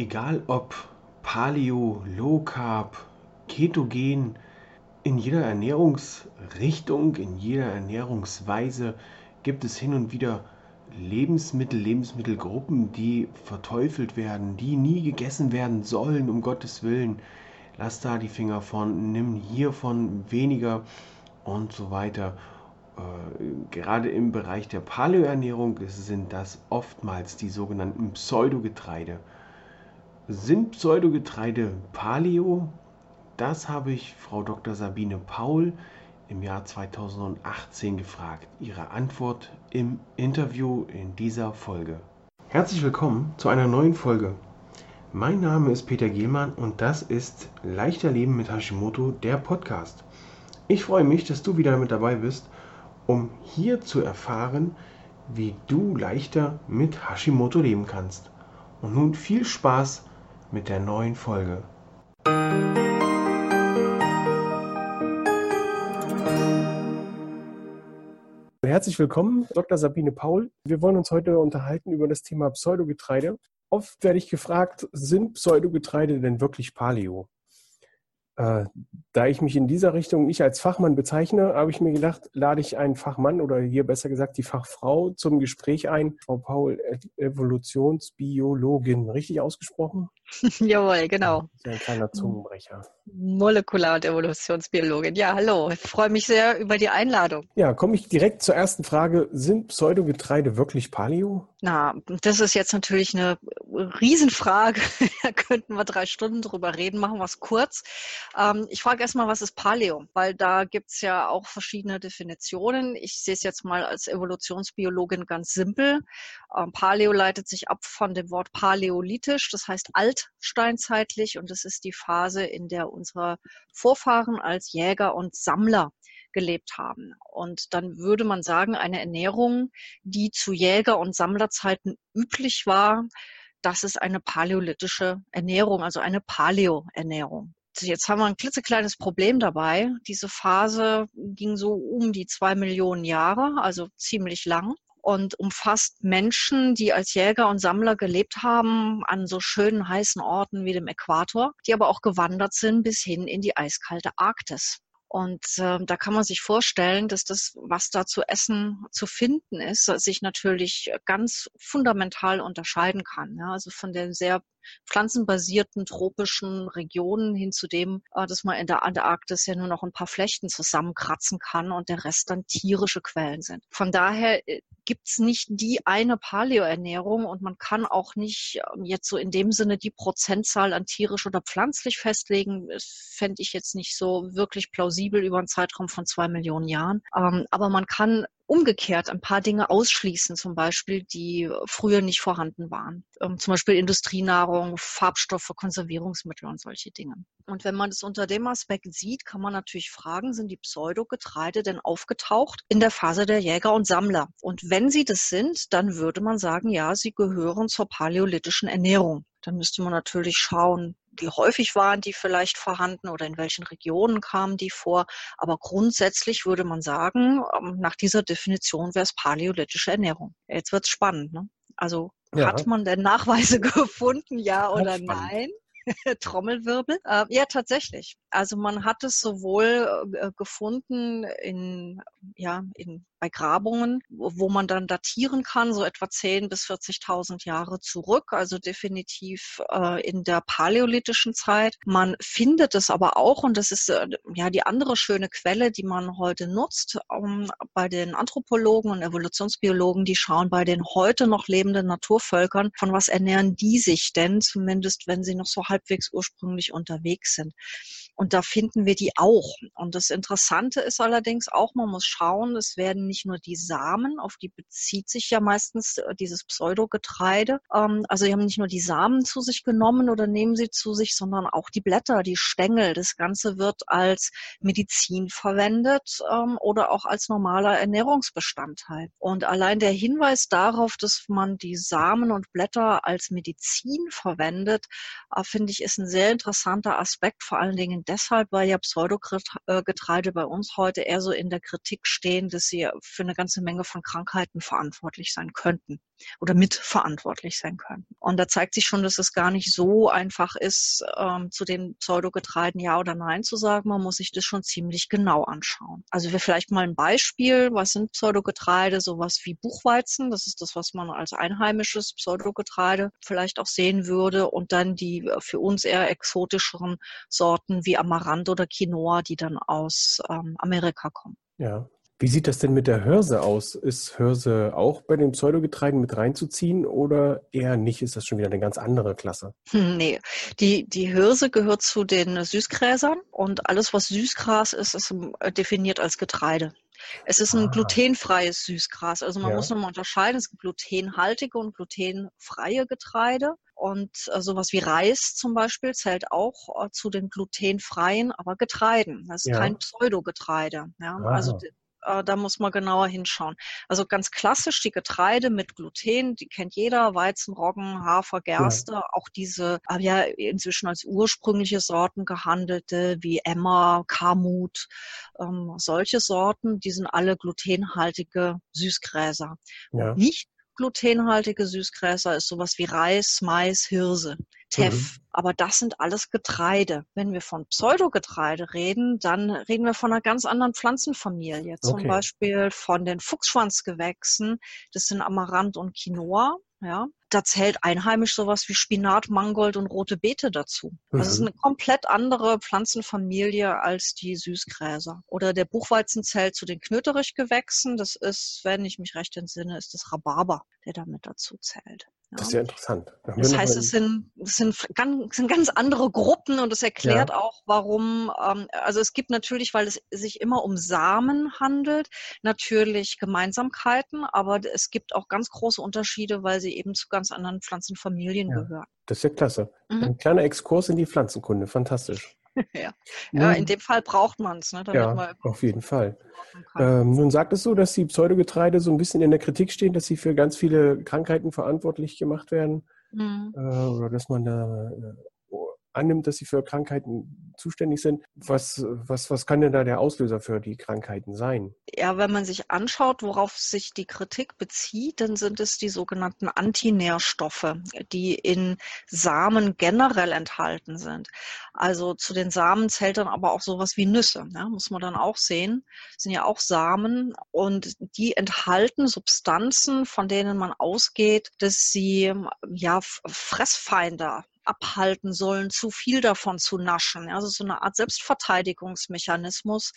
egal ob Paleo, Low Carb, Ketogen, in jeder Ernährungsrichtung, in jeder Ernährungsweise gibt es hin und wieder Lebensmittel, Lebensmittelgruppen, die verteufelt werden, die nie gegessen werden sollen, um Gottes Willen. Lass da die Finger von, nimm hiervon weniger und so weiter. Äh, gerade im Bereich der Paleoernährung sind das oftmals die sogenannten Pseudogetreide. Sind Pseudogetreide Paleo? Das habe ich Frau Dr. Sabine Paul im Jahr 2018 gefragt. Ihre Antwort im Interview in dieser Folge. Herzlich willkommen zu einer neuen Folge. Mein Name ist Peter Gehlmann und das ist Leichter Leben mit Hashimoto, der Podcast. Ich freue mich, dass du wieder mit dabei bist, um hier zu erfahren, wie du leichter mit Hashimoto leben kannst. Und nun viel Spaß mit der neuen Folge. Herzlich willkommen, Dr. Sabine Paul. Wir wollen uns heute unterhalten über das Thema Pseudogetreide. Oft werde ich gefragt, sind Pseudogetreide denn wirklich Paleo? Äh, da ich mich in dieser Richtung nicht als Fachmann bezeichne, habe ich mir gedacht, lade ich einen Fachmann oder hier besser gesagt die Fachfrau zum Gespräch ein. Frau Paul, Evolutionsbiologin, richtig ausgesprochen? Jawohl, genau. Ein kleiner Zungenbrecher. Molekular- und Evolutionsbiologin. Ja, hallo. Ich freue mich sehr über die Einladung. Ja, komme ich direkt zur ersten Frage. Sind Pseudogetreide wirklich Paleo? Na, das ist jetzt natürlich eine Riesenfrage. da könnten wir drei Stunden drüber reden. Machen wir es kurz. Ähm, ich frage erstmal, was ist Paleo? Weil da gibt es ja auch verschiedene Definitionen. Ich sehe es jetzt mal als Evolutionsbiologin ganz simpel. Ähm, Paleo leitet sich ab von dem Wort paläolithisch, das heißt altsteinzeitlich. Und das ist die Phase, in der unsere Vorfahren als Jäger und Sammler gelebt haben. Und dann würde man sagen, eine Ernährung, die zu Jäger- und Sammlerzeiten üblich war, das ist eine paläolithische Ernährung, also eine Paleo-Ernährung. Jetzt haben wir ein klitzekleines Problem dabei. Diese Phase ging so um die zwei Millionen Jahre, also ziemlich lang und umfasst Menschen, die als Jäger und Sammler gelebt haben an so schönen heißen Orten wie dem Äquator, die aber auch gewandert sind bis hin in die eiskalte Arktis. Und äh, da kann man sich vorstellen, dass das, was da zu essen zu finden ist, sich natürlich ganz fundamental unterscheiden kann. Ja? Also von der sehr pflanzenbasierten tropischen Regionen hin zu dem, äh, dass man in der Antarktis ja nur noch ein paar Flechten zusammenkratzen kann und der Rest dann tierische Quellen sind. Von daher äh, gibt's nicht die eine Paleoernährung und man kann auch nicht ähm, jetzt so in dem Sinne die Prozentzahl an tierisch oder pflanzlich festlegen. Das fände ich jetzt nicht so wirklich plausibel über einen Zeitraum von zwei Millionen Jahren. Ähm, aber man kann umgekehrt ein paar Dinge ausschließen, zum Beispiel, die früher nicht vorhanden waren. Ähm, zum Beispiel Industrienahrung, Farbstoffe, Konservierungsmittel und solche Dinge. Und wenn man es unter dem Aspekt sieht, kann man natürlich fragen, sind die Pseudogetreide denn aufgetaucht in der Phase der Jäger und Sammler? Und wenn sie das sind, dann würde man sagen, ja, sie gehören zur paläolithischen Ernährung. Dann müsste man natürlich schauen, wie häufig waren die vielleicht vorhanden oder in welchen Regionen kamen die vor. Aber grundsätzlich würde man sagen, ähm, nach dieser Definition wäre es paläolithische Ernährung. Jetzt wird es spannend. Ne? Also ja. hat man denn Nachweise gefunden, ja oder nein? Trommelwirbel. Äh, ja, tatsächlich. Also man hat es sowohl äh, gefunden in, ja, in bei Grabungen, wo man dann datieren kann, so etwa 10 bis 40.000 Jahre zurück, also definitiv äh, in der paläolithischen Zeit. Man findet es aber auch, und das ist äh, ja die andere schöne Quelle, die man heute nutzt, um, bei den Anthropologen und Evolutionsbiologen, die schauen bei den heute noch lebenden Naturvölkern, von was ernähren die sich denn, zumindest wenn sie noch so halbwegs ursprünglich unterwegs sind. Und da finden wir die auch. Und das Interessante ist allerdings auch, man muss schauen, es werden nicht nur die Samen, auf die bezieht sich ja meistens äh, dieses Pseudogetreide. Ähm, also sie haben nicht nur die Samen zu sich genommen oder nehmen sie zu sich, sondern auch die Blätter, die Stängel. Das Ganze wird als Medizin verwendet ähm, oder auch als normaler Ernährungsbestandteil. Und allein der Hinweis darauf, dass man die Samen und Blätter als Medizin verwendet, äh, finde ich, ist ein sehr interessanter Aspekt, vor allen Dingen deshalb, weil ja Pseudogetreide bei uns heute eher so in der Kritik stehen, dass sie für eine ganze Menge von Krankheiten verantwortlich sein könnten. Oder mitverantwortlich sein könnten. Und da zeigt sich schon, dass es gar nicht so einfach ist, ähm, zu den Pseudogetreiden ja oder nein zu sagen. Man muss sich das schon ziemlich genau anschauen. Also wir vielleicht mal ein Beispiel. Was sind Pseudogetreide? Sowas wie Buchweizen. Das ist das, was man als einheimisches Pseudogetreide vielleicht auch sehen würde. Und dann die äh, für uns eher exotischeren Sorten wie Amaranth oder Quinoa, die dann aus ähm, Amerika kommen. Ja, wie sieht das denn mit der Hörse aus? Ist Hörse auch bei den Pseudogetreiden mit reinzuziehen oder eher nicht? Ist das schon wieder eine ganz andere Klasse? Hm, nee, die, die Hirse gehört zu den Süßgräsern und alles, was Süßgras ist, ist äh, definiert als Getreide. Es ist ein ah. glutenfreies Süßgras. Also man ja. muss nochmal unterscheiden. Es gibt glutenhaltige und glutenfreie Getreide. Und äh, sowas wie Reis zum Beispiel zählt auch äh, zu den glutenfreien, aber Getreiden. Das ist ja. kein Pseudogetreide. Ja? Also äh, da muss man genauer hinschauen. Also ganz klassisch die Getreide mit Gluten, die kennt jeder, Weizen, Roggen, Hafer, Gerste, ja. auch diese, äh, ja inzwischen als ursprüngliche Sorten gehandelte, wie Emmer, Kamut, ähm, solche Sorten, die sind alle glutenhaltige Süßgräser. Ja. Nicht glutenhaltige Süßgräser ist sowas wie Reis, Mais, Hirse, Teff. Mhm. Aber das sind alles Getreide. Wenn wir von Pseudogetreide reden, dann reden wir von einer ganz anderen Pflanzenfamilie. Zum okay. Beispiel von den Fuchsschwanzgewächsen. Das sind Amaranth und Quinoa. Ja, da zählt einheimisch sowas wie Spinat, Mangold und rote Beete dazu. Mhm. Das ist mhm. eine komplett andere Pflanzenfamilie als die Süßgräser. Oder der Buchweizen zählt zu den Knöterichgewächsen. Das ist, wenn ich mich recht entsinne, ist das Rhabarber, der damit dazu zählt. Das ist ja interessant. Das heißt, es sind, es sind, ganz, sind ganz andere Gruppen und es erklärt ja. auch, warum, ähm, also es gibt natürlich, weil es sich immer um Samen handelt, natürlich Gemeinsamkeiten, aber es gibt auch ganz große Unterschiede, weil sie eben zu ganz anderen Pflanzenfamilien ja. gehören. Das ist ja klasse. Mhm. Ein kleiner Exkurs in die Pflanzenkunde, fantastisch. Ja. ja, in dem Fall braucht man es. Ne, ja, auf jeden Fall. Ähm, nun sagt es so, dass die Pseudogetreide so ein bisschen in der Kritik stehen, dass sie für ganz viele Krankheiten verantwortlich gemacht werden. Mhm. Äh, oder dass man da äh, annimmt, dass sie für Krankheiten zuständig sind. Was, was, was kann denn da der Auslöser für die Krankheiten sein? Ja, wenn man sich anschaut, worauf sich die Kritik bezieht, dann sind es die sogenannten Antinährstoffe, die in Samen generell enthalten sind. Also zu den Samen zählt dann aber auch sowas wie Nüsse, ja, muss man dann auch sehen. Das sind ja auch Samen und die enthalten Substanzen, von denen man ausgeht, dass sie ja Fressfeinde abhalten sollen, zu viel davon zu naschen. Also so eine Art Selbstverteidigungsmechanismus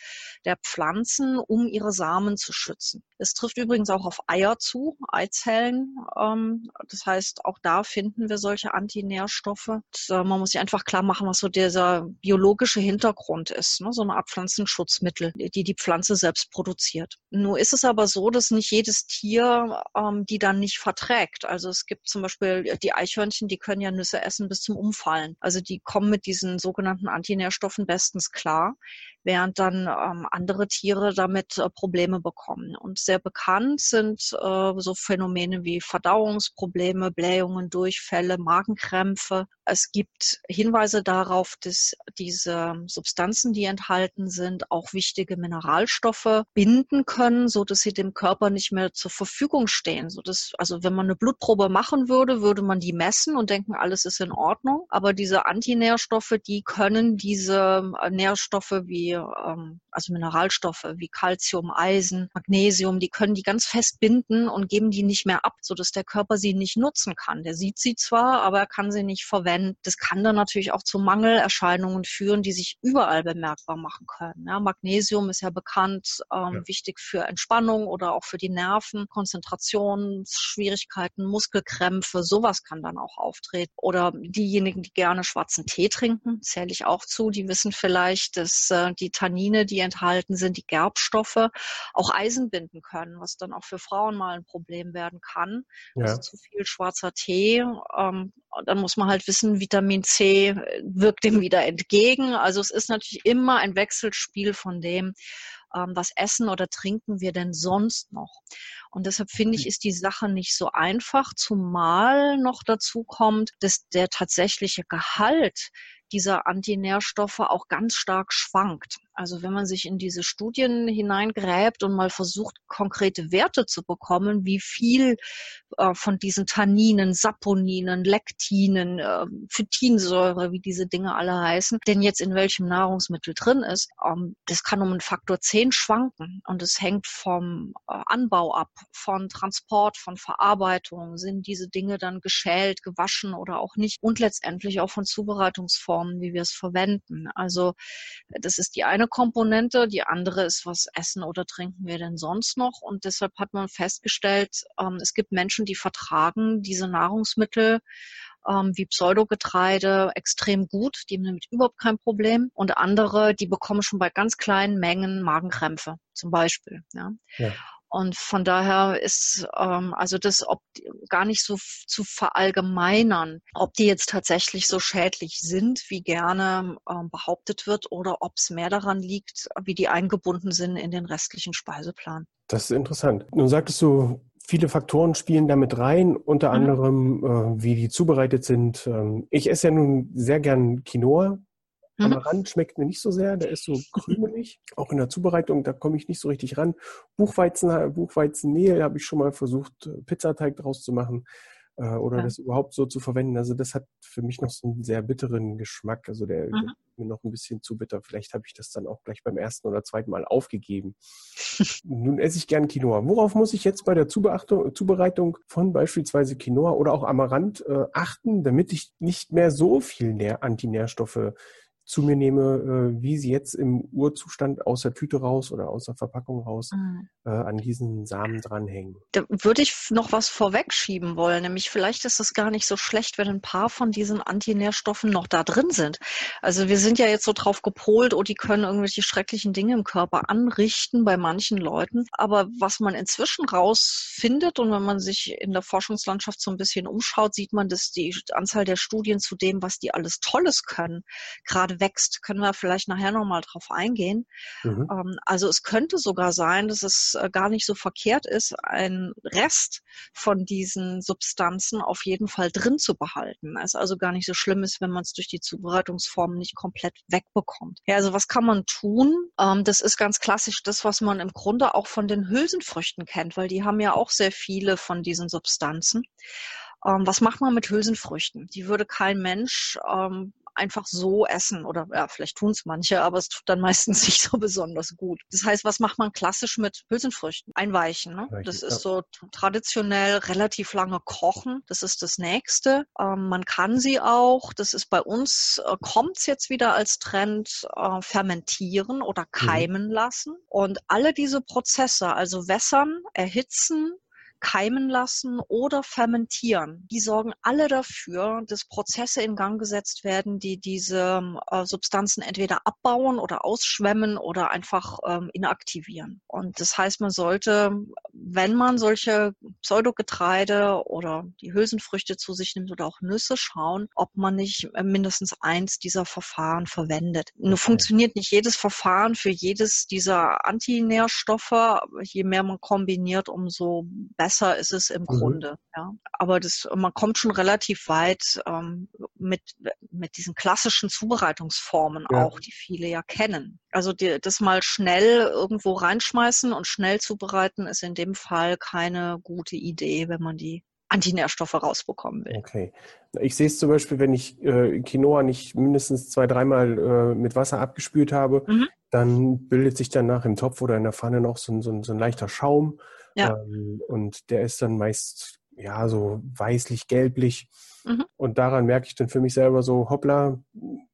der Pflanzen, um ihre Samen zu schützen. Es trifft übrigens auch auf Eier zu, Eizellen. Ähm, das heißt, auch da finden wir solche Antinährstoffe. Äh, man muss sich einfach klar machen, was so dieser biologische Hintergrund ist. Ne? So eine Art Pflanzenschutzmittel, die die Pflanze selbst produziert. Nur ist es aber so, dass nicht jedes Tier ähm, die dann nicht verträgt. Also es gibt zum Beispiel die Eichhörnchen, die können ja Nüsse essen bis zum Umfallen. Also die kommen mit diesen sogenannten Antinährstoffen bestens klar während dann ähm, andere Tiere damit äh, Probleme bekommen. Und sehr bekannt sind äh, so Phänomene wie Verdauungsprobleme, Blähungen, Durchfälle, Magenkrämpfe. Es gibt Hinweise darauf, dass diese Substanzen, die enthalten sind, auch wichtige Mineralstoffe binden können, so dass sie dem Körper nicht mehr zur Verfügung stehen. So dass, also wenn man eine Blutprobe machen würde, würde man die messen und denken, alles ist in Ordnung. Aber diese Antinährstoffe, die können diese äh, Nährstoffe wie ähm, also Mineralstoffe wie Calcium, Eisen, Magnesium, die können die ganz fest binden und geben die nicht mehr ab, sodass der Körper sie nicht nutzen kann. Der sieht sie zwar, aber er kann sie nicht verwenden. Das kann dann natürlich auch zu Mangelerscheinungen führen, die sich überall bemerkbar machen können. Ja, Magnesium ist ja bekannt, ähm, ja. wichtig für Entspannung oder auch für die Nerven, Konzentrationsschwierigkeiten, Muskelkrämpfe, sowas kann dann auch auftreten. Oder diejenigen, die gerne schwarzen Tee trinken, zähle ich auch zu, die wissen vielleicht, dass äh, die Tannine, die enthalten sind, die Gerbstoffe, auch Eisen binden können, was dann auch für Frauen mal ein Problem werden kann. Ja. Also zu viel schwarzer Tee. Ähm, dann muss man halt wissen, Vitamin C wirkt dem wieder entgegen. Also es ist natürlich immer ein Wechselspiel von dem, ähm, was essen oder trinken wir denn sonst noch? Und deshalb finde ich, ist die Sache nicht so einfach, zumal noch dazu kommt, dass der tatsächliche Gehalt dieser Antinährstoffe auch ganz stark schwankt. Also wenn man sich in diese Studien hineingräbt und mal versucht, konkrete Werte zu bekommen, wie viel äh, von diesen Tanninen, Saponinen, Lektinen, äh, Phytinsäure, wie diese Dinge alle heißen, denn jetzt in welchem Nahrungsmittel drin ist, ähm, das kann um einen Faktor 10 schwanken. Und es hängt vom äh, Anbau ab, von Transport, von Verarbeitung. Sind diese Dinge dann geschält, gewaschen oder auch nicht? Und letztendlich auch von Zubereitungsformen, wie wir es verwenden. Also das ist die eine Komponente. Die andere ist, was essen oder trinken wir denn sonst noch? Und deshalb hat man festgestellt, ähm, es gibt Menschen, die vertragen diese Nahrungsmittel ähm, wie Pseudogetreide extrem gut. Die haben damit überhaupt kein Problem. Und andere, die bekommen schon bei ganz kleinen Mengen Magenkrämpfe zum Beispiel. Ja. ja. Und von daher ist ähm, also das ob, gar nicht so zu verallgemeinern, ob die jetzt tatsächlich so schädlich sind, wie gerne ähm, behauptet wird, oder ob es mehr daran liegt, wie die eingebunden sind in den restlichen Speiseplan. Das ist interessant. Nun sagtest du, viele Faktoren spielen damit rein, unter mhm. anderem, äh, wie die zubereitet sind. Ähm, ich esse ja nun sehr gern Quinoa. Mhm. Amaranth schmeckt mir nicht so sehr, der ist so krümelig. Auch in der Zubereitung, da komme ich nicht so richtig ran. Buchweizen, Buchweizenmehl habe ich schon mal versucht, Pizzateig draus zu machen äh, oder ja. das überhaupt so zu verwenden. Also das hat für mich noch so einen sehr bitteren Geschmack. Also der, mhm. der ist mir noch ein bisschen zu bitter. Vielleicht habe ich das dann auch gleich beim ersten oder zweiten Mal aufgegeben. Nun esse ich gern Quinoa. Worauf muss ich jetzt bei der Zubereitung von beispielsweise Quinoa oder auch Amaranth äh, achten, damit ich nicht mehr so viel Antinährstoffe zu mir nehme, äh, wie sie jetzt im Urzustand aus der Tüte raus oder aus der Verpackung raus mhm. äh, an diesen Samen dranhängen. Da würde ich noch was vorwegschieben wollen, nämlich vielleicht ist es gar nicht so schlecht, wenn ein paar von diesen Antinährstoffen noch da drin sind. Also wir sind ja jetzt so drauf gepolt, oh, die können irgendwelche schrecklichen Dinge im Körper anrichten bei manchen Leuten. Aber was man inzwischen rausfindet und wenn man sich in der Forschungslandschaft so ein bisschen umschaut, sieht man, dass die Anzahl der Studien zu dem, was die alles Tolles können, gerade gerade wächst, können wir vielleicht nachher nochmal drauf eingehen. Mhm. Ähm, also es könnte sogar sein, dass es äh, gar nicht so verkehrt ist, einen Rest von diesen Substanzen auf jeden Fall drin zu behalten. Es also gar nicht so schlimm ist, wenn man es durch die Zubereitungsformen nicht komplett wegbekommt. Ja, also was kann man tun? Ähm, das ist ganz klassisch das, was man im Grunde auch von den Hülsenfrüchten kennt, weil die haben ja auch sehr viele von diesen Substanzen. Ähm, was macht man mit Hülsenfrüchten? Die würde kein Mensch ähm, einfach so essen oder ja, vielleicht tun es manche, aber es tut dann meistens nicht so besonders gut. Das heißt, was macht man klassisch mit Hülsenfrüchten? Einweichen. Ne? Das ist so traditionell relativ lange kochen. Das ist das Nächste. Ähm, man kann sie auch, das ist bei uns, äh, kommt es jetzt wieder als Trend, äh, fermentieren oder mhm. keimen mhm. lassen. Und alle diese Prozesse, also wässern, erhitzen, keimen lassen oder fermentieren. Die sorgen alle dafür, dass Prozesse in Gang gesetzt werden, die diese äh, Substanzen entweder abbauen oder ausschwemmen oder einfach ähm, inaktivieren. Und das heißt, man sollte, wenn man solche Pseudogetreide oder die Hülsenfrüchte zu sich nimmt oder auch Nüsse, schauen, ob man nicht äh, mindestens eins dieser Verfahren verwendet. Nur funktioniert nicht jedes Verfahren für jedes dieser Antinährstoffe. Je mehr man kombiniert, umso besser besser ist es im mhm. Grunde. Ja. Aber das, man kommt schon relativ weit ähm, mit, mit diesen klassischen Zubereitungsformen ja. auch, die viele ja kennen. Also die, das mal schnell irgendwo reinschmeißen und schnell zubereiten, ist in dem Fall keine gute Idee, wenn man die Antinährstoffe rausbekommen will. Okay. Ich sehe es zum Beispiel, wenn ich äh, Quinoa nicht mindestens zwei, dreimal äh, mit Wasser abgespült habe, mhm. dann bildet sich danach im Topf oder in der Pfanne noch so, so, so ein leichter Schaum. Ja. Ähm, und der ist dann meist ja so weißlich-gelblich. Mhm. Und daran merke ich dann für mich selber so, hoppla,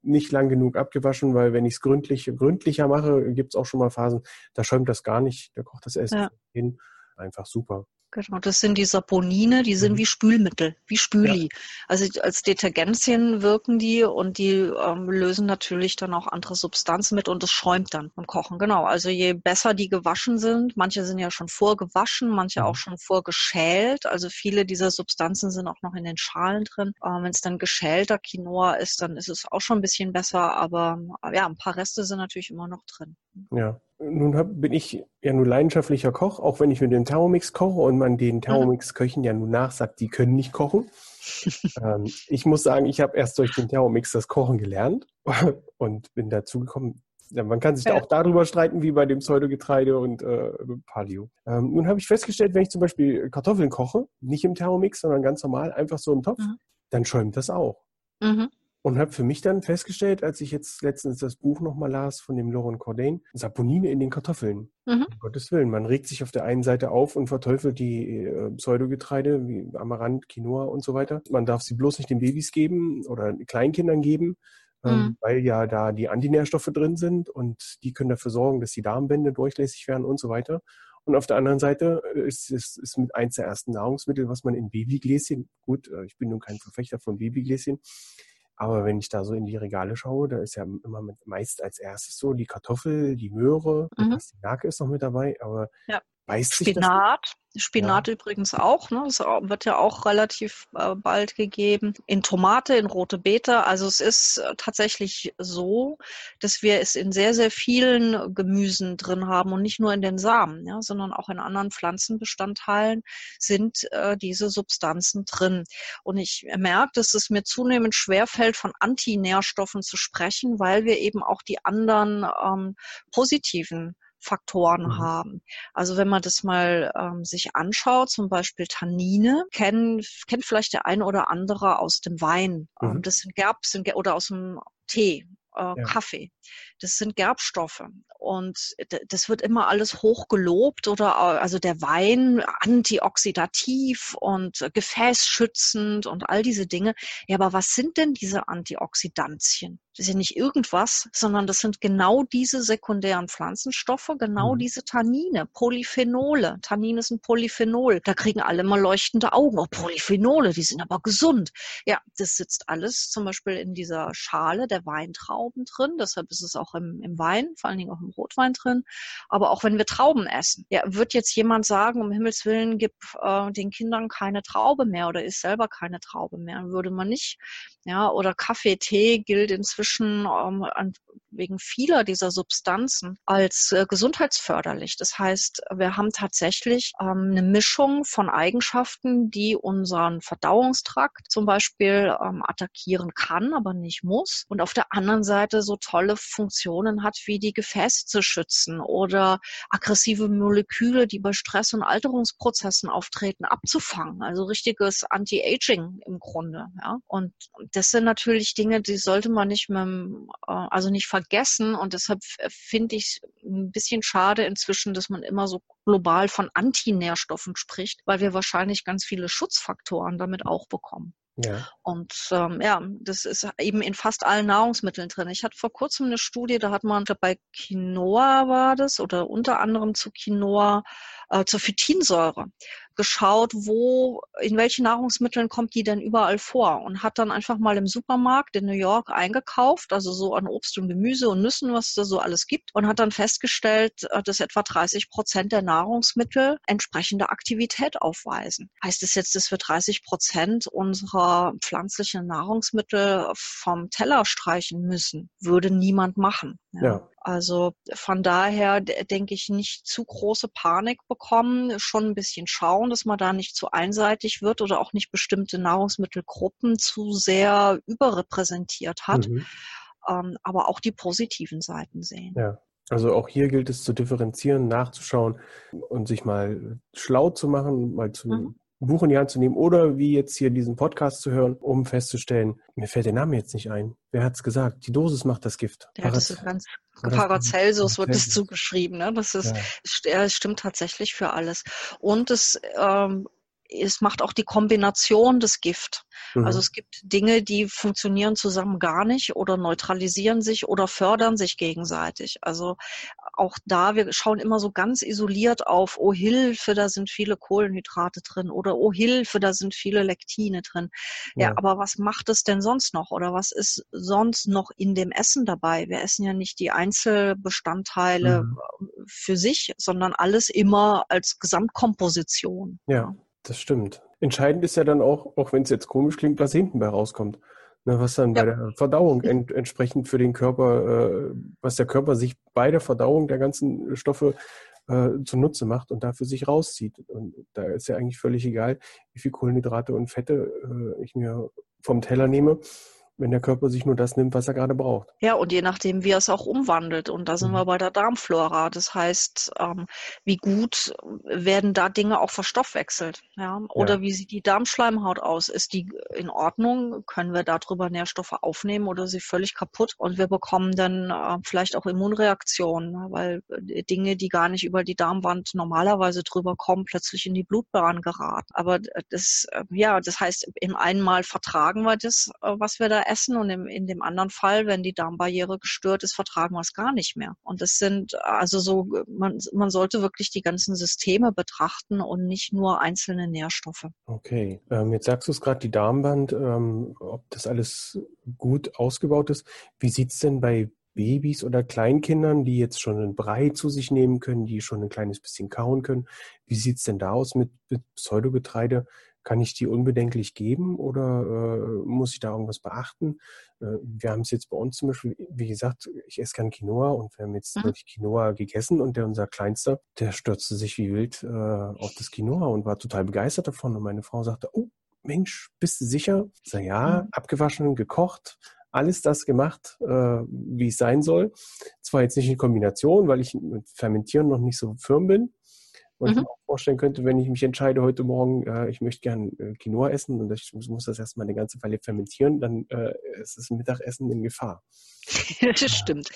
nicht lang genug abgewaschen, weil wenn ich es gründlich, gründlicher mache, gibt es auch schon mal Phasen, da schäumt das gar nicht, da kocht das Essen ja. hin. Einfach super. Genau, das sind die Saponine, die sind mhm. wie Spülmittel, wie Spüli. Ja. Also als Detergenzien wirken die und die ähm, lösen natürlich dann auch andere Substanzen mit und es schäumt dann beim Kochen. Genau, also je besser die gewaschen sind, manche sind ja schon vorgewaschen, manche auch mhm. schon vorgeschält. Also viele dieser Substanzen sind auch noch in den Schalen drin. Ähm, Wenn es dann geschälter Quinoa ist, dann ist es auch schon ein bisschen besser, aber ja, ein paar Reste sind natürlich immer noch drin. Ja, nun hab, bin ich ja nur leidenschaftlicher Koch, auch wenn ich mit dem Thermomix koche und man den mhm. Thermomix-Köchen ja nun nachsagt, die können nicht kochen. ähm, ich muss sagen, ich habe erst durch den Thermomix das Kochen gelernt und bin dazu gekommen, Ja, man kann sich ja. da auch darüber streiten, wie bei dem Pseudogetreide und äh, Paleo. Ähm, nun habe ich festgestellt, wenn ich zum Beispiel Kartoffeln koche, nicht im Thermomix, sondern ganz normal, einfach so im Topf, mhm. dann schäumt das auch. Mhm. Und habe für mich dann festgestellt, als ich jetzt letztens das Buch nochmal las von dem Laurent Cordain, Saponine in den Kartoffeln. Mhm. Um Gottes Willen, man regt sich auf der einen Seite auf und verteufelt die äh, Pseudogetreide wie Amaranth, Quinoa und so weiter. Man darf sie bloß nicht den Babys geben oder Kleinkindern geben, ähm, mhm. weil ja da die Antinährstoffe drin sind und die können dafür sorgen, dass die Darmbände durchlässig werden und so weiter. Und auf der anderen Seite äh, ist es ist mit eins der ersten Nahrungsmittel, was man in Babygläschen, gut, äh, ich bin nun kein Verfechter von Babygläschen, aber wenn ich da so in die Regale schaue, da ist ja immer mit, meist als erstes so die Kartoffel, die Möhre, mhm. die Nake ist noch mit dabei, aber ja. Beißt Spinat, Spinat ja. übrigens auch, ne? Das wird ja auch relativ äh, bald gegeben. In Tomate, in rote Beete. Also es ist äh, tatsächlich so, dass wir es in sehr, sehr vielen Gemüsen drin haben und nicht nur in den Samen, ja, sondern auch in anderen Pflanzenbestandteilen sind äh, diese Substanzen drin. Und ich merke, dass es mir zunehmend schwerfällt, von Antinährstoffen zu sprechen, weil wir eben auch die anderen ähm, positiven Faktoren mhm. haben. Also wenn man das mal ähm, sich anschaut, zum Beispiel Tannine, kennen, kennt vielleicht der eine oder andere aus dem Wein. Ähm, mhm. das sind Gerb, sind, oder aus dem Tee, äh, ja. Kaffee. Das sind Gerbstoffe. Und das wird immer alles hochgelobt oder also der Wein antioxidativ und gefäßschützend und all diese Dinge. Ja, aber was sind denn diese Antioxidantien? Das ist ja nicht irgendwas, sondern das sind genau diese sekundären Pflanzenstoffe, genau mhm. diese Tannine, Polyphenole. Tannine ist ein Polyphenol. Da kriegen alle mal leuchtende Augen. Oh, Polyphenole, die sind aber gesund. Ja, das sitzt alles zum Beispiel in dieser Schale der Weintrauben drin. Deshalb ist es auch im, im Wein, vor allen Dingen auch im Rotwein drin. Aber auch wenn wir Trauben essen. Ja, wird jetzt jemand sagen, um Himmels Willen, gib äh, den Kindern keine Traube mehr oder isst selber keine Traube mehr. Würde man nicht. Ja, oder Kaffee, Tee gilt inzwischen ähm, wegen vieler dieser Substanzen als äh, gesundheitsförderlich. Das heißt, wir haben tatsächlich ähm, eine Mischung von Eigenschaften, die unseren Verdauungstrakt zum Beispiel ähm, attackieren kann, aber nicht muss. Und auf der anderen Seite so tolle Funktionen hat, wie die Gefäße zu schützen oder aggressive Moleküle, die bei Stress- und Alterungsprozessen auftreten, abzufangen. Also richtiges Anti-Aging im Grunde. Ja? Und das sind natürlich Dinge, die sollte man nicht mehr ähm, äh, also nicht vergessen. Und deshalb finde ich ein bisschen schade inzwischen, dass man immer so global von Antinährstoffen spricht, weil wir wahrscheinlich ganz viele Schutzfaktoren damit auch bekommen. Ja. Und ähm, ja, das ist eben in fast allen Nahrungsmitteln drin. Ich hatte vor kurzem eine Studie, da hat man bei Quinoa war das oder unter anderem zu Quinoa äh, zur Phytinsäure geschaut, wo, in welchen Nahrungsmitteln kommt die denn überall vor und hat dann einfach mal im Supermarkt in New York eingekauft, also so an Obst und Gemüse und Nüssen, was da so alles gibt und hat dann festgestellt, äh, dass etwa 30 Prozent der Nahrungsmittel entsprechende Aktivität aufweisen. Heißt es das jetzt, dass wir 30 Prozent unserer pflanzlichen Nahrungsmittel vom Teller streichen müssen? Würde niemand machen. Ja. ja. Also von daher denke ich nicht zu große Panik bekommen, schon ein bisschen schauen, dass man da nicht zu einseitig wird oder auch nicht bestimmte Nahrungsmittelgruppen zu sehr überrepräsentiert hat, mhm. ähm, aber auch die positiven Seiten sehen. Ja. Also auch hier gilt es zu differenzieren, nachzuschauen und sich mal schlau zu machen, mal zu mhm. Buch in die Hand zu nehmen oder wie jetzt hier diesen Podcast zu hören, um festzustellen, mir fällt der Name jetzt nicht ein. Wer hat es gesagt? Die Dosis macht das Gift. Ja, das ist ganz Paracelsus wird es zugeschrieben. Ne? Das ist, ja. es stimmt tatsächlich für alles. Und es ähm, es macht auch die Kombination des Gift. Mhm. Also es gibt Dinge, die funktionieren zusammen gar nicht oder neutralisieren sich oder fördern sich gegenseitig. Also auch da, wir schauen immer so ganz isoliert auf, oh Hilfe, da sind viele Kohlenhydrate drin oder oh Hilfe, da sind viele Lektine drin. Ja, ja aber was macht es denn sonst noch oder was ist sonst noch in dem Essen dabei? Wir essen ja nicht die Einzelbestandteile mhm. für sich, sondern alles immer als Gesamtkomposition. Ja. Das stimmt. Entscheidend ist ja dann auch, auch wenn es jetzt komisch klingt, was hinten bei rauskommt. Ne, was dann ja. bei der Verdauung ent, entsprechend für den Körper, äh, was der Körper sich bei der Verdauung der ganzen Stoffe äh, zunutze macht und dafür sich rauszieht. Und da ist ja eigentlich völlig egal, wie viel Kohlenhydrate und Fette äh, ich mir vom Teller nehme. Wenn der Körper sich nur das nimmt, was er gerade braucht. Ja, und je nachdem, wie er es auch umwandelt. Und da sind mhm. wir bei der Darmflora. Das heißt, ähm, wie gut werden da Dinge auch verstoffwechselt? Ja? Oder ja. wie sieht die Darmschleimhaut aus? Ist die in Ordnung? Können wir darüber Nährstoffe aufnehmen oder sie völlig kaputt? Und wir bekommen dann äh, vielleicht auch Immunreaktionen, ne? weil äh, Dinge, die gar nicht über die Darmwand normalerweise drüber kommen, plötzlich in die Blutbahn geraten. Aber das, äh, ja, das heißt, im einen Mal vertragen wir das, äh, was wir da essen und im, in dem anderen Fall, wenn die Darmbarriere gestört ist, vertragen wir es gar nicht mehr. Und das sind also so, man, man sollte wirklich die ganzen Systeme betrachten und nicht nur einzelne Nährstoffe. Okay, ähm, jetzt sagst du es gerade, die Darmwand, ähm, ob das alles gut ausgebaut ist. Wie sieht es denn bei Babys oder Kleinkindern, die jetzt schon einen Brei zu sich nehmen können, die schon ein kleines bisschen kauen können. Wie sieht es denn da aus mit, mit Pseudogetreide? Kann ich die unbedenklich geben oder äh, muss ich da irgendwas beachten? Äh, wir haben es jetzt bei uns zum Beispiel, wie gesagt, ich esse gern Quinoa und wir haben jetzt mhm. Quinoa gegessen und der unser Kleinster, der stürzte sich wie wild äh, auf das Quinoa und war total begeistert davon. Und meine Frau sagte, oh, Mensch, bist du sicher? Ich sage, ja, mhm. abgewaschen, gekocht, alles das gemacht, äh, wie es sein soll. Zwar jetzt nicht in Kombination, weil ich mit Fermentieren noch nicht so firm bin. Und mhm. ich mir auch vorstellen könnte, wenn ich mich entscheide heute Morgen, äh, ich möchte gern äh, Quinoa essen und ich muss, das erstmal eine ganze Weile fermentieren, dann äh, ist das Mittagessen in Gefahr. das stimmt.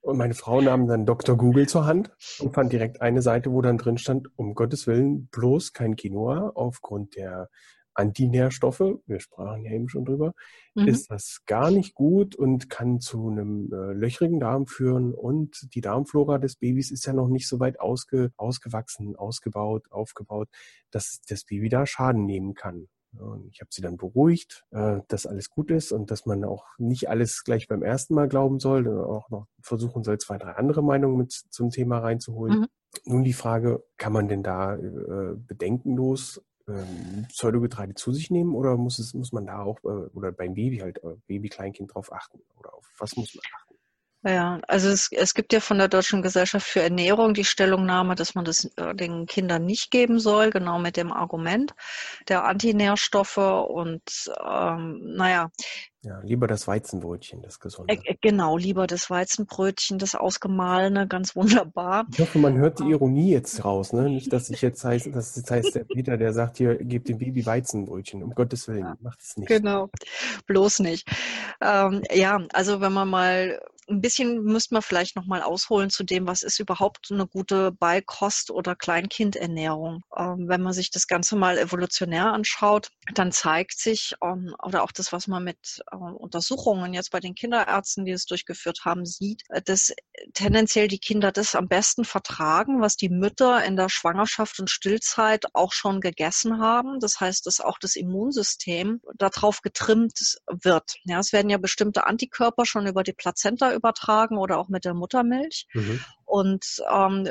Und meine Frau nahm dann Dr. Google zur Hand und fand direkt eine Seite, wo dann drin stand, um Gottes Willen bloß kein Quinoa aufgrund der Antinährstoffe, wir sprachen ja eben schon drüber, mhm. ist das gar nicht gut und kann zu einem äh, löchrigen Darm führen. Und die Darmflora des Babys ist ja noch nicht so weit ausge, ausgewachsen, ausgebaut, aufgebaut, dass das Baby da Schaden nehmen kann. Und ich habe sie dann beruhigt, äh, dass alles gut ist und dass man auch nicht alles gleich beim ersten Mal glauben soll, auch noch versuchen soll, zwei, drei andere Meinungen mit zum Thema reinzuholen. Mhm. Nun die Frage, kann man denn da äh, bedenkenlos ähm, Pseudogetreide zu sich nehmen oder muss es, muss man da auch, äh, oder beim Baby halt, äh, Baby, Kleinkind drauf achten? Oder auf was muss man achten? Ja, also es, es gibt ja von der Deutschen Gesellschaft für Ernährung die Stellungnahme, dass man das äh, den Kindern nicht geben soll, genau mit dem Argument der Antinährstoffe und ähm, naja, ja, lieber das Weizenbrötchen, das gesunde. Äh, äh, genau, lieber das Weizenbrötchen, das ausgemahlene, ganz wunderbar. Ich hoffe, man hört die Ironie jetzt raus, ne? Nicht, dass ich jetzt heißt, dass jetzt heißt der Peter, der sagt hier, gebt dem Baby Weizenbrötchen. Um Gottes Willen, macht es nicht. Genau, bloß nicht. Ähm, ja, also wenn man mal ein bisschen müsste man vielleicht noch mal ausholen zu dem, was ist überhaupt eine gute Beikost- oder Kleinkindernährung. Ähm, wenn man sich das Ganze mal evolutionär anschaut, dann zeigt sich, ähm, oder auch das, was man mit äh, Untersuchungen jetzt bei den Kinderärzten, die es durchgeführt haben, sieht, äh, dass tendenziell die Kinder das am besten vertragen, was die Mütter in der Schwangerschaft und Stillzeit auch schon gegessen haben. Das heißt, dass auch das Immunsystem darauf getrimmt wird. Ja, es werden ja bestimmte Antikörper schon über die Plazenta übertragen oder auch mit der Muttermilch. Mhm. Und ähm,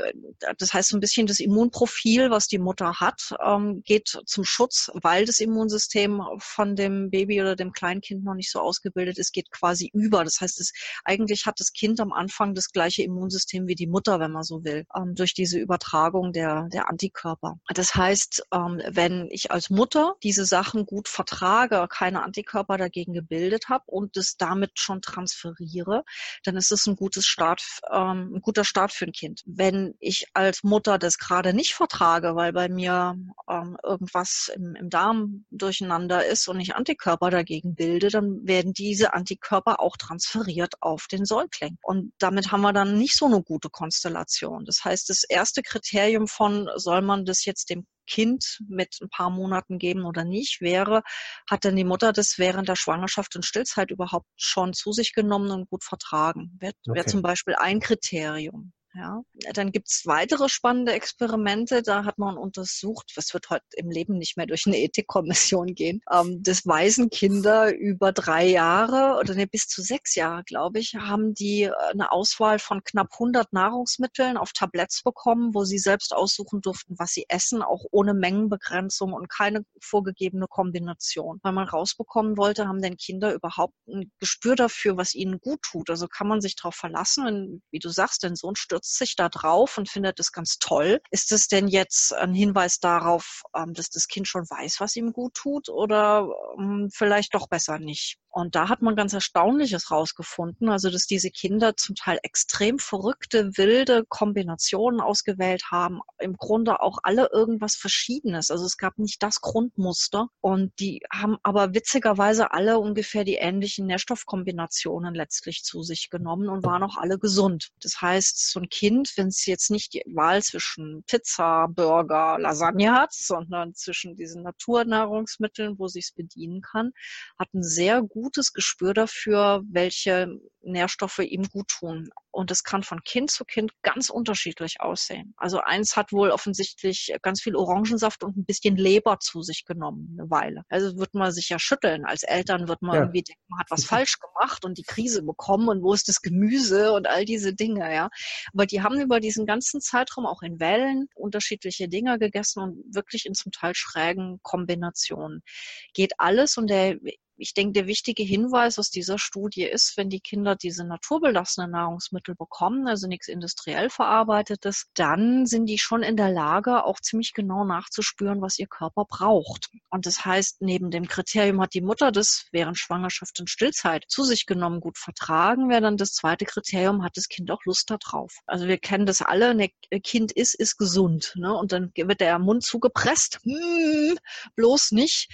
das heißt, so ein bisschen das Immunprofil, was die Mutter hat, ähm, geht zum Schutz, weil das Immunsystem von dem Baby oder dem Kleinkind noch nicht so ausgebildet ist, geht quasi über. Das heißt, es, eigentlich hat das Kind am Anfang das gleiche Immunsystem wie die Mutter, wenn man so will, ähm, durch diese Übertragung der, der Antikörper. Das heißt, ähm, wenn ich als Mutter diese Sachen gut vertrage, keine Antikörper dagegen gebildet habe und das damit schon transferiere, dann ist es ein gutes Start, ähm, ein guter Start für ein Kind. Wenn ich als Mutter das gerade nicht vertrage, weil bei mir ähm, irgendwas im, im Darm durcheinander ist und ich Antikörper dagegen bilde, dann werden diese Antikörper auch transferiert auf den Säugling. Und damit haben wir dann nicht so eine gute Konstellation. Das heißt, das erste Kriterium von, soll man das jetzt dem Kind mit ein paar Monaten geben oder nicht, wäre, hat denn die Mutter das während der Schwangerschaft und Stillzeit überhaupt schon zu sich genommen und gut vertragen? Wäre okay. wär zum Beispiel ein Kriterium. Ja. Dann gibt's weitere spannende Experimente. Da hat man untersucht, was wird heute im Leben nicht mehr durch eine Ethikkommission gehen, ähm, dass Waisenkinder über drei Jahre oder nee, bis zu sechs Jahre, glaube ich, haben die äh, eine Auswahl von knapp 100 Nahrungsmitteln auf Tabletts bekommen, wo sie selbst aussuchen durften, was sie essen, auch ohne Mengenbegrenzung und keine vorgegebene Kombination. Weil man rausbekommen wollte, haben denn Kinder überhaupt ein Gespür dafür, was ihnen gut tut. Also kann man sich darauf verlassen, wenn, wie du sagst, dein Sohn stürzt stürzt sich da drauf und findet es ganz toll. Ist es denn jetzt ein Hinweis darauf, ähm, dass das Kind schon weiß, was ihm gut tut oder ähm, vielleicht doch besser nicht? Und da hat man ganz Erstaunliches rausgefunden, also dass diese Kinder zum Teil extrem verrückte, wilde Kombinationen ausgewählt haben, im Grunde auch alle irgendwas Verschiedenes. Also es gab nicht das Grundmuster und die haben aber witzigerweise alle ungefähr die ähnlichen Nährstoffkombinationen letztlich zu sich genommen und waren auch alle gesund. Das heißt, so ein Kind, wenn es jetzt nicht die Wahl zwischen Pizza, Burger, Lasagne hat, sondern zwischen diesen Naturnahrungsmitteln, wo sich es bedienen kann, hat ein sehr gutes Gespür dafür, welche Nährstoffe ihm gut tun. Und es kann von Kind zu Kind ganz unterschiedlich aussehen. Also eins hat wohl offensichtlich ganz viel Orangensaft und ein bisschen Leber zu sich genommen, eine Weile. Also wird man sich ja schütteln. Als Eltern wird man ja. irgendwie denken, man hat was falsch gemacht und die Krise bekommen und wo ist das Gemüse und all diese Dinge, ja. Aber die haben über diesen ganzen Zeitraum auch in Wellen unterschiedliche Dinge gegessen und wirklich in zum Teil schrägen Kombinationen. Geht alles und der ich denke, der wichtige Hinweis aus dieser Studie ist, wenn die Kinder diese naturbelassenen Nahrungsmittel bekommen, also nichts industriell verarbeitetes, dann sind die schon in der Lage, auch ziemlich genau nachzuspüren, was ihr Körper braucht. Und das heißt, neben dem Kriterium hat die Mutter das während Schwangerschaft und Stillzeit zu sich genommen gut vertragen, wäre dann das zweite Kriterium, hat das Kind auch Lust darauf. Also wir kennen das alle, ein Kind ist, ist gesund. Ne? Und dann wird der Mund zugepresst, hm, bloß nicht.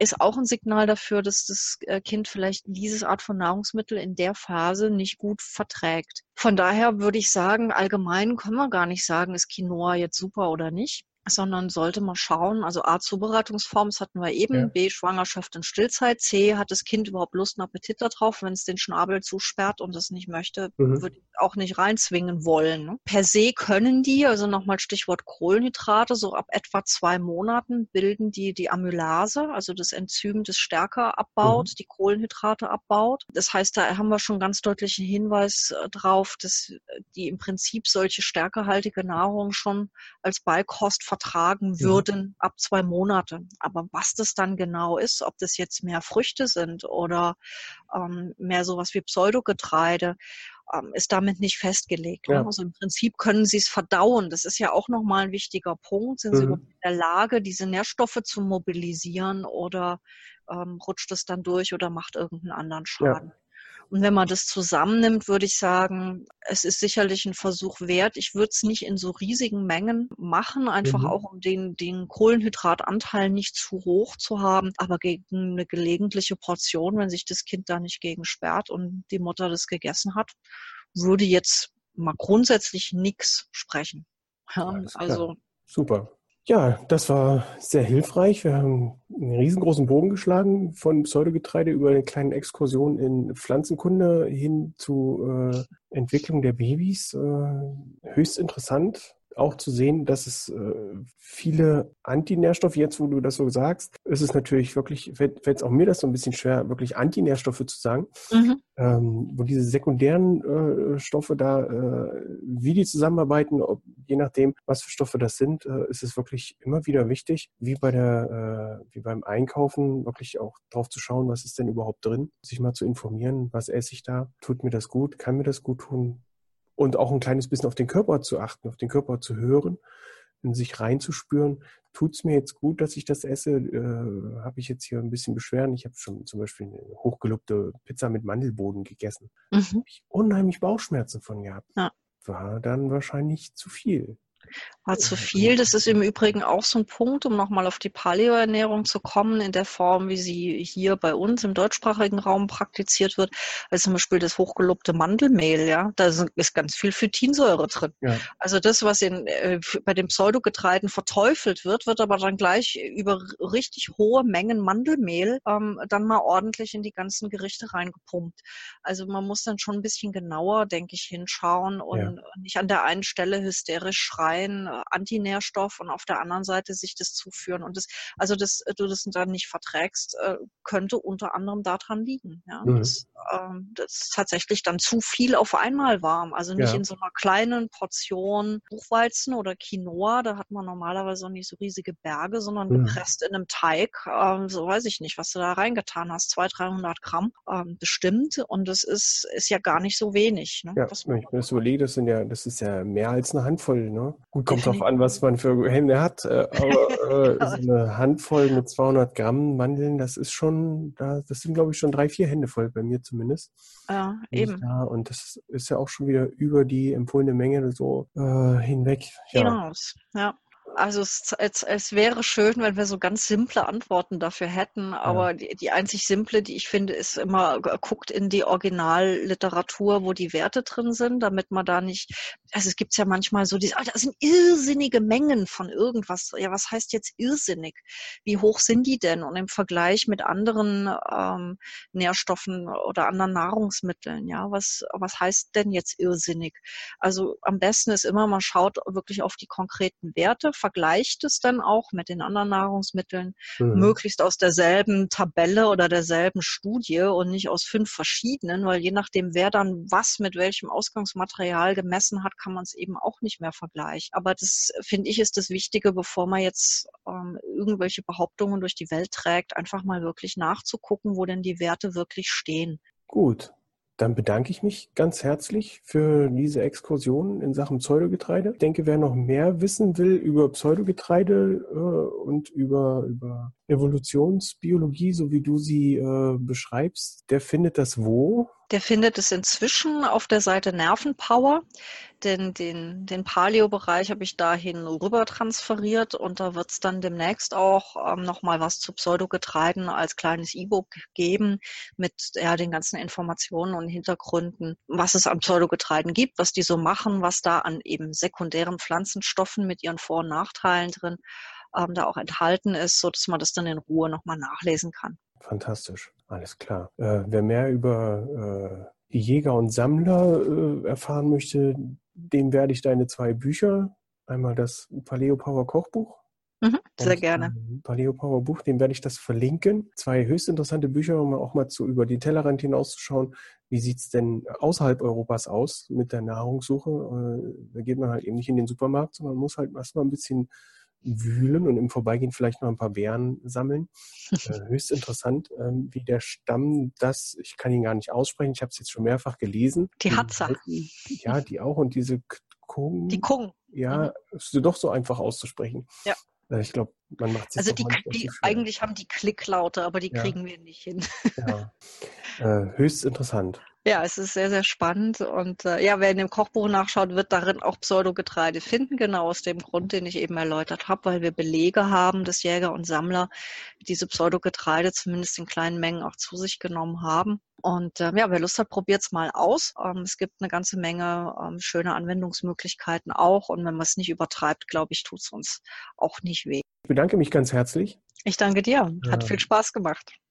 Ist auch ein Signal dafür, dass das äh, Kind vielleicht diese Art von Nahrungsmittel in der Phase nicht gut verträgt. Von daher würde ich sagen, allgemein können wir gar nicht sagen, ist Quinoa jetzt super oder nicht sondern sollte man schauen, also A, Zubereitungsform, das hatten wir eben, ja. B, Schwangerschaft und Stillzeit, C, hat das Kind überhaupt Lust und Appetit darauf, wenn es den Schnabel zusperrt und es nicht möchte, mhm. würde ich auch nicht reinzwingen wollen. Ne? Per se können die, also nochmal Stichwort Kohlenhydrate, so ab etwa zwei Monaten bilden die die Amylase, also das Enzym, das Stärke abbaut, mhm. die Kohlenhydrate abbaut. Das heißt, da haben wir schon ganz deutlichen Hinweis äh, drauf, dass die im Prinzip solche stärkehaltige Nahrung schon als Beikost vertragen würden mhm. ab zwei Monate. Aber was das dann genau ist, ob das jetzt mehr Früchte sind oder ähm, mehr sowas wie Pseudogetreide, ähm, ist damit nicht festgelegt. Ne? Ja. Also im Prinzip können sie es verdauen. Das ist ja auch nochmal ein wichtiger Punkt. Sind mhm. sie in der Lage, diese Nährstoffe zu mobilisieren oder ähm, rutscht es dann durch oder macht irgendeinen anderen Schaden? Ja. Und wenn man das zusammennimmt, würde ich sagen, es ist sicherlich ein Versuch wert. Ich würde es nicht in so riesigen Mengen machen, einfach mhm. auch um den, den Kohlenhydratanteil nicht zu hoch zu haben, aber gegen eine gelegentliche Portion, wenn sich das Kind da nicht gegen sperrt und die Mutter das gegessen hat, würde jetzt mal grundsätzlich nichts sprechen. Ja, also super. Ja, das war sehr hilfreich. Wir haben einen riesengroßen Bogen geschlagen von Pseudogetreide über eine kleine Exkursion in Pflanzenkunde hin zu äh, Entwicklung der Babys. Äh, höchst interessant auch zu sehen, dass es äh, viele Antinährstoffe, jetzt wo du das so sagst, ist es natürlich wirklich, fällt es auch mir das so ein bisschen schwer, wirklich Antinährstoffe zu sagen, mhm. ähm, wo diese sekundären äh, Stoffe da, äh, wie die zusammenarbeiten, ob, je nachdem, was für Stoffe das sind, äh, ist es wirklich immer wieder wichtig, wie bei der, äh, wie beim Einkaufen, wirklich auch drauf zu schauen, was ist denn überhaupt drin, sich mal zu informieren, was esse ich da, tut mir das gut, kann mir das gut tun, und auch ein kleines bisschen auf den Körper zu achten, auf den Körper zu hören, in sich reinzuspüren, tut es mir jetzt gut, dass ich das esse? Äh, habe ich jetzt hier ein bisschen Beschwerden? Ich habe schon zum Beispiel eine hochgelobte Pizza mit Mandelboden gegessen. Mhm. Habe ich unheimlich Bauchschmerzen von gehabt. Ja. War dann wahrscheinlich zu viel. War zu viel. Das ist im Übrigen auch so ein Punkt, um nochmal auf die Paleo-Ernährung zu kommen, in der Form, wie sie hier bei uns im deutschsprachigen Raum praktiziert wird. Also zum Beispiel das hochgelobte Mandelmehl, ja, da ist ganz viel Phytinsäure drin. Ja. Also das, was in, äh, bei den Pseudogetreiden verteufelt wird, wird aber dann gleich über richtig hohe Mengen Mandelmehl ähm, dann mal ordentlich in die ganzen Gerichte reingepumpt. Also man muss dann schon ein bisschen genauer, denke ich, hinschauen und ja. nicht an der einen Stelle hysterisch schreien, ein äh, Antinährstoff und auf der anderen Seite sich das zuführen. Und das, also dass äh, du das dann nicht verträgst, äh, könnte unter anderem daran liegen. Ja? Mhm. Das, ähm, das tatsächlich dann zu viel auf einmal war. Also nicht Ja. in so einer kleinen Portion Buchweizen oder Quinoa, da hat man normalerweise auch nicht so riesige Berge, sondern Mhm. gepresst in einem Teig, ähm, so weiß ich nicht, was du da reingetan hast, 200, 300 Gramm ähm, bestimmt. Und das ist, ist ja gar nicht so wenig. Ne? Ja, wenn ich mir das überlege, das sind ja, das ist ja mehr als eine Handvoll, ne? Gut, kommt drauf an, was man für Hände hat, äh, aber äh, so eine Handvoll mit 200 Gramm Mandeln, das ist schon, da, das sind glaube ich schon drei, vier Hände voll, bei mir zumindest. ja, ich eben. Da, und das ist ja auch schon wieder über die empfohlene Menge so äh, hinweg. Ja, Hinaus, ja. Also es, es, es wäre schön, wenn wir so ganz simple Antworten dafür hätten, aber die, die einzig simple, die ich finde, ist immer, guckt in die Originalliteratur, wo die Werte drin sind, damit man da nicht, also es gibt ja manchmal so, diese, ah, da sind irrsinnige Mengen von irgendwas. Ja, was heißt jetzt irrsinnig? Wie hoch sind die denn? Und im Vergleich mit anderen ähm, Nährstoffen oder anderen Nahrungsmitteln, ja, was, was heißt denn jetzt irrsinnig? Also am besten ist immer, man schaut wirklich auf die konkreten Werte, vergleicht es dann auch mit den anderen Nahrungsmitteln, mhm. möglichst aus derselben Tabelle oder derselben Studie und nicht aus fünf verschiedenen, weil je nachdem, wer dann was mit welchem Ausgangsmaterial gemessen hat, kann man es eben auch nicht mehr vergleichen. Aber das finde ich ist das Wichtige, bevor man jetzt ähm, irgendwelche Behauptungen durch die Welt trägt, einfach mal wirklich nachzugucken, wo denn die Werte wirklich stehen. Gut, dann bedanke ich mich ganz herzlich für diese Exkursion in Sachen Pseudogetreide. Ich denke, wer noch mehr wissen will über Pseudogetreide äh, und über, über Evolutionsbiologie, so wie du sie äh, beschreibst, der findet das wo? Der findet es inzwischen auf der Seite Nervenpower, denn den, den Paleo-Bereich habe ich dahin rüber transferiert und da wird es dann demnächst auch ähm, nochmal was zu Pseudogetreiden als kleines E-Book geben mit ja, den ganzen Informationen und Hintergründen, was es an Pseudogetreiden gibt, was die so machen, was da an eben sekundären Pflanzenstoffen mit ihren Vor- und Nachteilen drin ähm, da auch enthalten ist, so dass man das dann in Ruhe nochmal nachlesen kann. Fantastisch, alles klar. Äh, wer mehr über äh, die Jäger und Sammler äh, erfahren möchte, dem werde ich deine zwei Bücher, einmal das Paleo Power Kochbuch Mhm, sehr und gerne. ein Paleo Power Buch, dem werde ich das verlinken. Zwei höchst interessante Bücher, um auch mal zu über den Tellerrand hinauszuschauen. Wie sieht's denn außerhalb Europas aus mit der Nahrungssuche? Äh, da geht man halt eben nicht in den Supermarkt, sondern muss halt erstmal ein bisschen wühlen und im Vorbeigehen vielleicht noch ein paar Beeren sammeln. Äh, höchst interessant, ähm, wie der Stamm das, ich kann ihn gar nicht aussprechen, ich habe es jetzt schon mehrfach gelesen. Die Hatza. Ja, die auch und diese Kung, Die Kung. ja, ist doch so einfach auszusprechen. Ja. Äh, Ich glaube, man macht sich Also die, die eigentlich haben die Klicklaute, aber die Ja. kriegen wir nicht hin. Ja. Äh, höchst interessant. Ja, es ist sehr, sehr spannend. Und äh, ja, wer in dem Kochbuch nachschaut, wird darin auch Pseudogetreide finden, genau aus dem Grund, den ich eben erläutert habe, weil wir Belege haben, dass Jäger und Sammler diese Pseudogetreide zumindest in kleinen Mengen auch zu sich genommen haben. Und ähm, ja, wer Lust hat, probiert's mal aus. Ähm, es gibt eine ganze Menge ähm, schöne Anwendungsmöglichkeiten auch. Und wenn man es nicht übertreibt, glaube ich, tut's uns auch nicht weh. Ich bedanke mich ganz herzlich. Ich danke dir. Hat Ja. viel Spaß gemacht.